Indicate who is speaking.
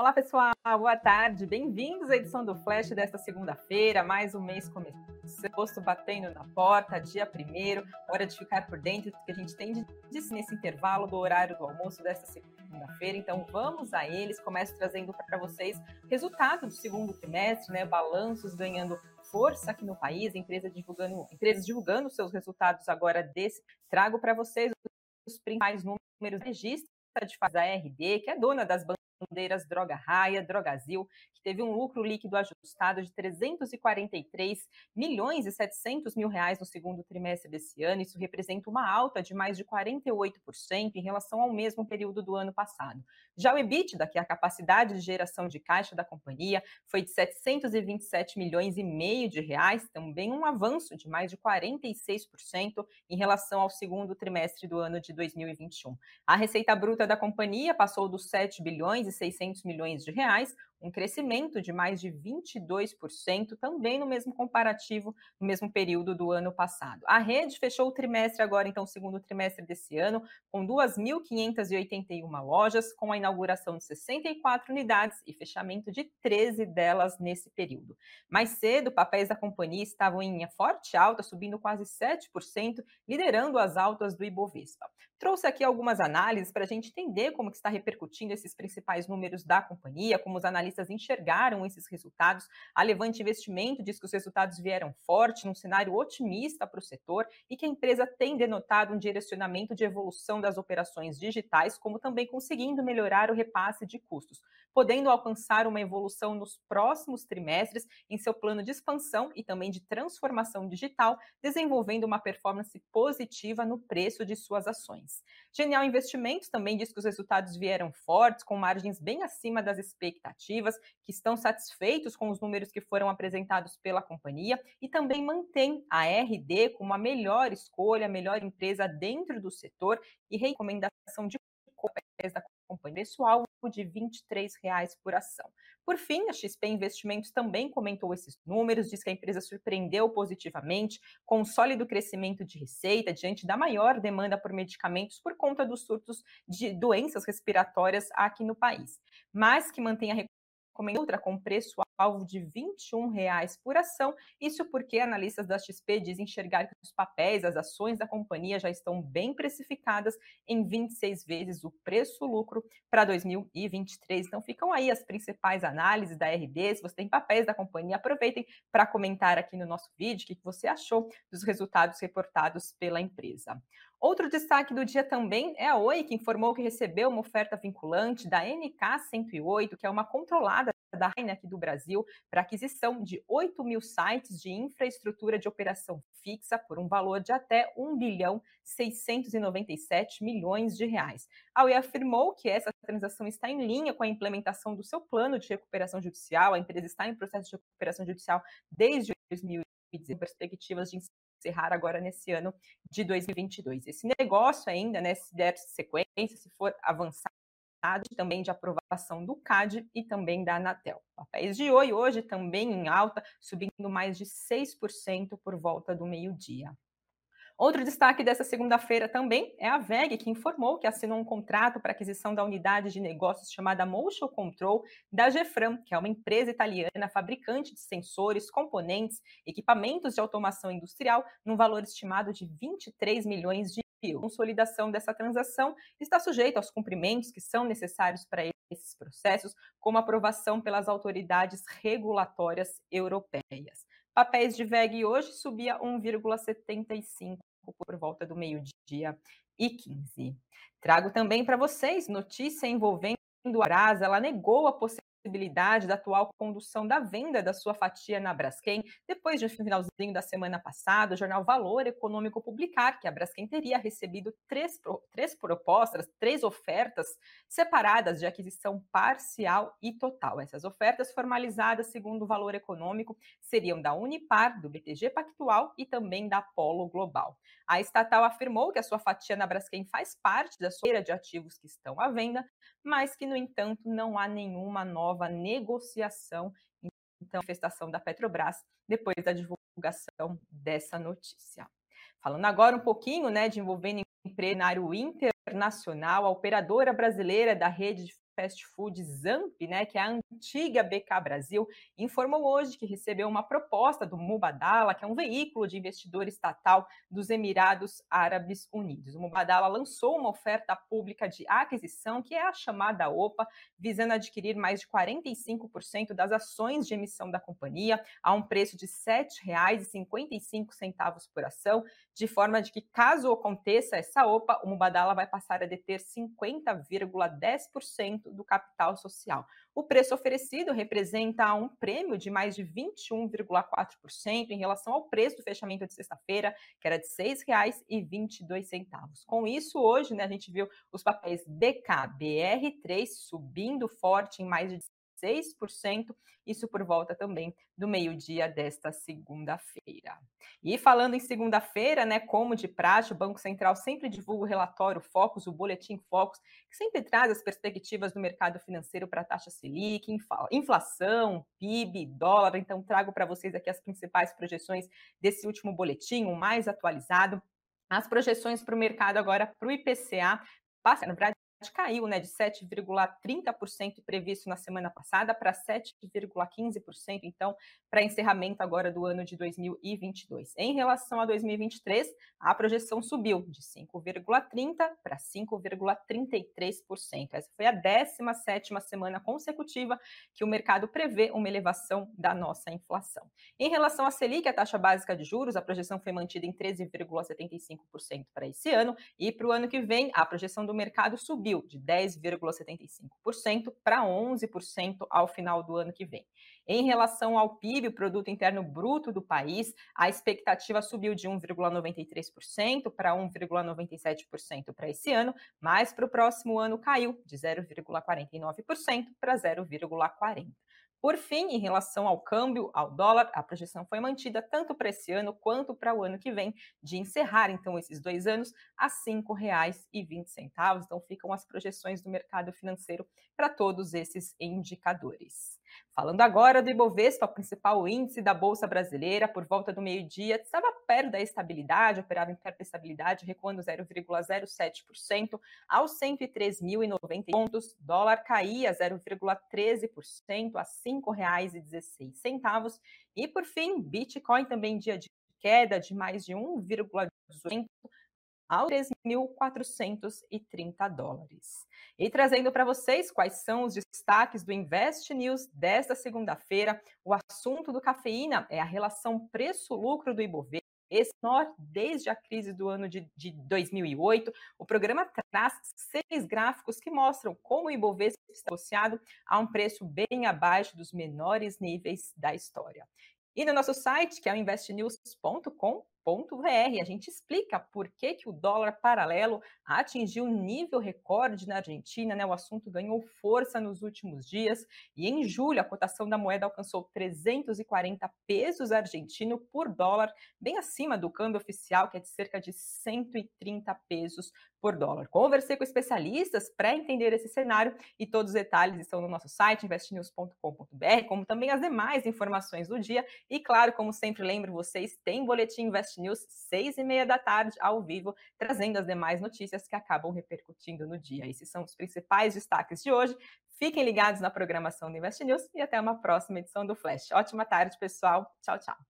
Speaker 1: Olá, pessoal, boa tarde. Bem-vindos à edição do Flash desta segunda-feira. Mais um mês começando, batendo na porta, dia primeiro. Hora de ficar por dentro do que a gente tem de disse nesse intervalo do horário do almoço desta segunda-feira. Então, vamos a eles. Começo trazendo para vocês resultado do segundo trimestre, né? Balanços ganhando força aqui no país, empresa divulgando, empresas divulgando seus resultados agora desse. Trago para vocês os principais números registro de fase da RD, que é dona das bandeiras Droga Raia, Drogazil, que teve um lucro líquido ajustado de 343 milhões e 700 mil reais no segundo trimestre desse ano. Isso representa uma alta de mais de 48% em relação ao mesmo período do ano passado. Já o EBITDA, que é a capacidade de geração de caixa da companhia, foi de 727 milhões e meio de reais, também um avanço de mais de 46% em relação ao segundo trimestre do ano de 2021. A receita bruta da companhia passou dos 7 bilhões 600 milhões de reais, um crescimento de mais de 22%, também no mesmo comparativo, no mesmo período do ano passado. A rede fechou o trimestre agora, então, segundo trimestre desse ano, com 2.581 lojas, com a inauguração de 64 unidades e fechamento de 13 delas nesse período. Mais cedo, papéis da companhia estavam em forte alta, subindo quase 7%, liderando as altas do Ibovespa. Trouxe aqui algumas análises para a gente entender como que está repercutindo esses principais números da companhia, como os analistas enxergaram esses resultados. A Levante Investimento diz que os resultados vieram forte, num cenário otimista para o setor e que a empresa tem denotado um direcionamento de evolução das operações digitais, como também conseguindo melhorar o repasse de custos, podendo alcançar uma evolução nos próximos trimestres em seu plano de expansão e também de transformação digital, desenvolvendo uma performance positiva no preço de suas ações. Genial Investimentos também diz que os resultados vieram fortes, com margens bem acima das expectativas, que estão satisfeitos com os números que foram apresentados pela companhia e também mantém a RD como a melhor escolha, a melhor empresa dentro do setor e recomendação de da companhia pessoal de R$ 23,00 por ação. Por fim, a XP Investimentos também comentou esses números, diz que a empresa surpreendeu positivamente com um sólido crescimento de receita diante da maior demanda por medicamentos por conta dos surtos de doenças respiratórias aqui no país, mas que mantém a outra com preço-alvo de R$ 21,00 por ação. Isso porque analistas da XP dizem enxergar que os papéis, as ações da companhia já estão bem precificadas em 26 vezes o preço-lucro para 2023. Então ficam aí as principais análises da RD. Se você tem papéis da companhia, aproveitem para comentar aqui no nosso vídeo o que você achou dos resultados reportados pela empresa. Outro destaque do dia também é a Oi, que informou que recebeu uma oferta vinculante da NK108, que é uma controlada da Raine aqui do Brasil, para aquisição de 8 mil sites de infraestrutura de operação fixa por um valor de até 1 bilhão 697 milhões de reais. A Oi afirmou que essa transação está em linha com a implementação do seu plano de recuperação judicial. A empresa está em processo de recuperação judicial desde 2010, perspectivas de encerrar agora nesse ano de 2022. Esse negócio ainda, né, se der sequência, se for avançar, também de aprovação do CAD e também da Anatel. Papéis de oi hoje também em alta, subindo mais de 6% por volta do meio-dia. Outro destaque dessa segunda-feira também é a VEG, que informou que assinou um contrato para aquisição da unidade de negócios chamada Motion Control da Gefram, que é uma empresa italiana fabricante de sensores, componentes, equipamentos de automação industrial, num valor estimado de 23 milhões de. A consolidação dessa transação está sujeita aos cumprimentos que são necessários para esses processos, como aprovação pelas autoridades regulatórias europeias. Papéis de VEG hoje subia 1,75 por volta do meio-dia e 15. Trago também para vocês notícia envolvendo a Brasa, ela negou a possibilidade possibilidade da atual condução da venda da sua fatia na Braskem, depois de um finalzinho da semana passada, o jornal Valor Econômico publicar que a Braskem teria recebido três, três propostas, três ofertas separadas de aquisição parcial e total. Essas ofertas formalizadas, segundo o Valor Econômico, seriam da Unipar, do BTG Pactual e também da Polo Global. A estatal afirmou que a sua fatia na Braskem faz parte da sua de ativos que estão à venda, mas que, no entanto, não há nenhuma nova negociação, então, manifestação da Petrobras depois da divulgação dessa notícia. Falando agora um pouquinho né, de envolvendo empresário internacional, a operadora brasileira da rede de fast food Zamp, né, que é a antiga BK Brasil, informou hoje que recebeu uma proposta do Mubadala, que é um veículo de investidor estatal dos Emirados Árabes Unidos. O Mubadala lançou uma oferta pública de aquisição, que é a chamada OPA, visando adquirir mais de 45% das ações de emissão da companhia a um preço de R$ 7,55 por ação, de forma de que, caso aconteça essa OPA, o Mubadala vai passar a deter 50,10% do capital social. O preço oferecido representa um prêmio de mais de 21,4% em relação ao preço do fechamento de sexta-feira, que era de R$ 6,22. Com isso, hoje, né, a gente viu os papéis BKBR3 subindo forte em mais de 6%, isso por volta também do meio-dia desta segunda-feira. E falando em segunda-feira, né, como de praxe, o Banco Central sempre divulga o relatório Focus, o boletim Focus, que sempre traz as perspectivas do mercado financeiro para a taxa Selic, inflação, PIB, dólar. Então trago para vocês aqui as principais projeções desse último boletim, o mais atualizado. As projeções para o mercado agora para o IPCA passa, verdade, caiu né, de 7,30% previsto na semana passada para 7,15%, então, para encerramento agora do ano de 2022. Em relação a 2023, a projeção subiu de 5,30% para 5,33%. Essa foi a 17ª semana consecutiva que o mercado prevê uma elevação da nossa inflação. Em relação à Selic, a taxa básica de juros, a projeção foi mantida em 13,75% para esse ano e para o ano que vem, a projeção do mercado subiu subiu de 10,75% para 11% ao final do ano que vem. Em relação ao PIB, o produto interno bruto do país, a expectativa subiu de 1,93% para 1,97% para esse ano, mas para o próximo ano caiu de 0,49% para 0,40%. Por fim, em relação ao câmbio, ao dólar, a projeção foi mantida tanto para esse ano quanto para o ano que vem, de encerrar então esses dois anos a R$ 5,20. Então ficam as projeções do mercado financeiro para todos esses indicadores. Falando agora do Ibovespa, o principal índice da Bolsa Brasileira, por volta do meio-dia, estava perto da estabilidade, operava em perto da estabilidade, recuando 0,07% aos 103.090 pontos. Dólar caía 0,13% a R$ 5,16. E, por fim, Bitcoin também dia de queda de mais de 1,18% aos 3.430 dólares. E trazendo para vocês quais são os destaques do Invest News desta segunda-feira, o assunto do cafeína é a relação preço-lucro do Ibovespa menor desde a crise do ano de, de, 2008. O programa traz seis gráficos que mostram como o Ibovespa está associado a um preço bem abaixo dos menores níveis da história. E no nosso site, que é o investnews.com, a gente explica por que, que o dólar paralelo atingiu nível recorde na Argentina, né? O assunto ganhou força nos últimos dias e em julho a cotação da moeda alcançou 340 pesos argentino por dólar, bem acima do câmbio oficial, que é de cerca de 130 pesos por dólar. Conversei com especialistas para entender esse cenário e todos os detalhes estão no nosso site investnews.com.br, como também as demais informações do dia. E claro, como sempre lembro vocês, tem boletim Invest News seis e meia da tarde ao vivo, trazendo as demais notícias que acabam repercutindo no dia. Esses são os principais destaques de hoje. Fiquem ligados na programação do Invest News e até uma próxima edição do Flash. Ótima tarde, pessoal. Tchau, tchau.